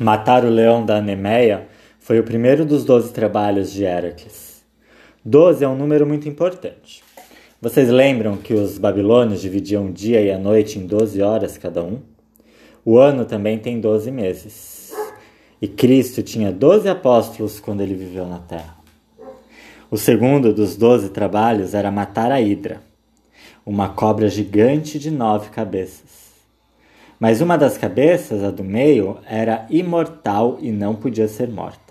Matar o leão da Nemeia foi o primeiro dos doze trabalhos de Heracles. Doze é um número muito importante. Vocês lembram que os babilônios dividiam o dia e a noite em doze horas cada um? O ano também tem doze meses. E Cristo tinha doze apóstolos quando ele viveu na terra. O segundo dos doze trabalhos era matar a Hidra, uma cobra gigante de nove cabeças. Mas uma das cabeças, a do meio, era imortal e não podia ser morta.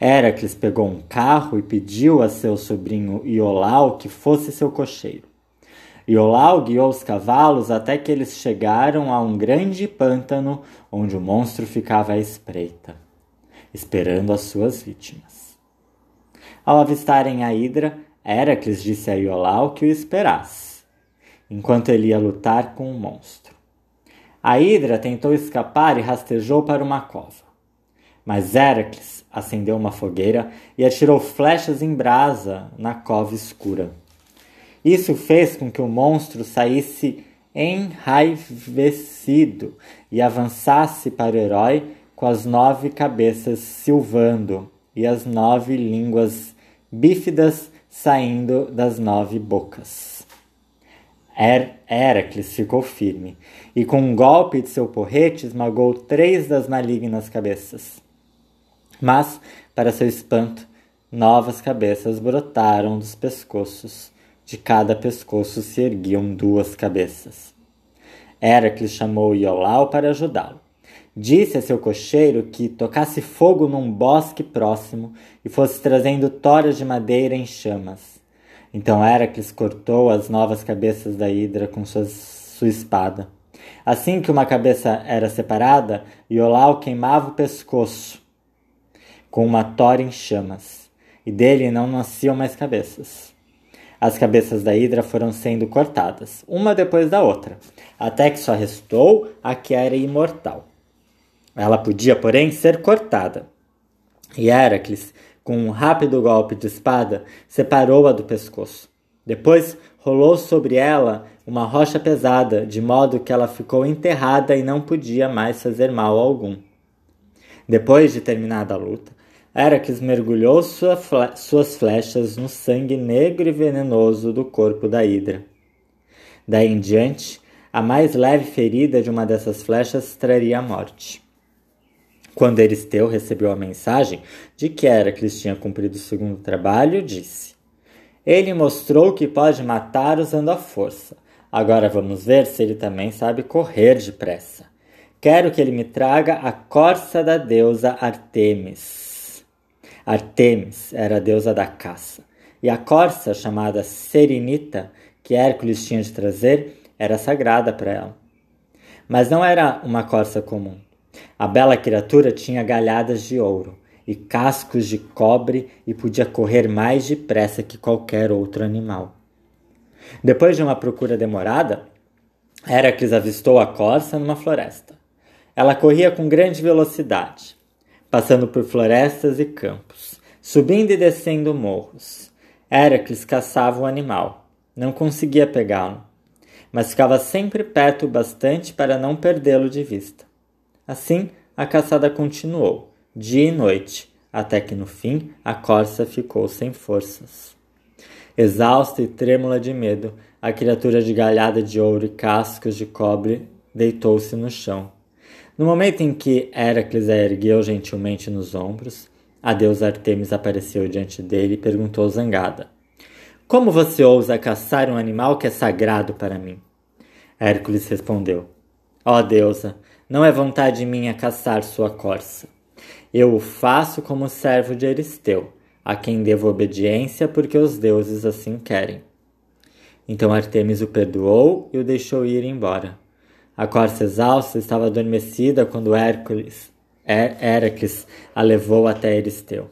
Heracles pegou um carro e pediu a seu sobrinho Iolau que fosse seu cocheiro. Iolau guiou os cavalos até que eles chegaram a um grande pântano onde o monstro ficava à espreita, esperando as suas vítimas. Ao avistarem a Hidra, Heracles disse a Iolau que o esperasse, enquanto ele ia lutar com o monstro. A Hidra tentou escapar e rastejou para uma cova. Mas Heracles acendeu uma fogueira e atirou flechas em brasa na cova escura. Isso fez com que o monstro saísse enraivecido e avançasse para o herói com as nove cabeças silvando e as nove línguas bífidas saindo das nove bocas. Her Heracles ficou firme e, com um golpe de seu porrete, esmagou três das malignas cabeças. Mas, para seu espanto, novas cabeças brotaram dos pescoços. De cada pescoço se erguiam duas cabeças. Heracles chamou Iolau para ajudá-lo. Disse a seu cocheiro que tocasse fogo num bosque próximo e fosse trazendo toras de madeira em chamas. Então Heracles cortou as novas cabeças da Hidra com sua, sua espada. Assim que uma cabeça era separada, Iolau queimava o pescoço com uma tora em chamas, e dele não nasciam mais cabeças. As cabeças da Hidra foram sendo cortadas, uma depois da outra, até que só restou a que era imortal. Ela podia, porém, ser cortada. E Heracles com um rápido golpe de espada, separou-a do pescoço. Depois rolou sobre ela uma rocha pesada, de modo que ela ficou enterrada e não podia mais fazer mal algum. Depois de terminada a luta, Heracles mergulhou sua fle suas flechas no sangue negro e venenoso do corpo da Hidra. Daí em diante, a mais leve ferida de uma dessas flechas traria a morte. Quando Eristeu recebeu a mensagem de que Heracles tinha cumprido o segundo trabalho, disse: Ele mostrou que pode matar usando a força. Agora vamos ver se ele também sabe correr depressa. Quero que ele me traga a corça da deusa Artemis. Artemis era a deusa da caça, e a corça, chamada Serinita, que Hércules tinha de trazer, era sagrada para ela. Mas não era uma corça comum. A bela criatura tinha galhadas de ouro e cascos de cobre e podia correr mais depressa que qualquer outro animal. Depois de uma procura demorada, Heracles avistou a corça numa floresta. Ela corria com grande velocidade, passando por florestas e campos, subindo e descendo morros. Heracles caçava o animal. Não conseguia pegá-lo, mas ficava sempre perto o bastante para não perdê-lo de vista. Assim, a caçada continuou, dia e noite, até que no fim a corça ficou sem forças. Exausta e trêmula de medo, a criatura de galhada de ouro e cascos de cobre deitou-se no chão. No momento em que Heracles a ergueu gentilmente nos ombros, a deusa Artemis apareceu diante dele e perguntou zangada: Como você ousa caçar um animal que é sagrado para mim? Hércules respondeu: Ó oh, deusa, não é vontade minha caçar sua corça. Eu o faço como servo de Eristeu, a quem devo obediência porque os deuses assim querem. Então Artemis o perdoou e o deixou ir embora. A corça exausta estava adormecida quando Hércules, Heracles a levou até Eristeu.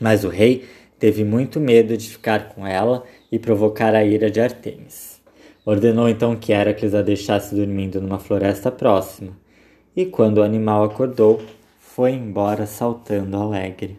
Mas o rei teve muito medo de ficar com ela e provocar a ira de Artemis. Ordenou então que Heracles a deixasse dormindo numa floresta próxima, e quando o animal acordou, foi embora saltando alegre.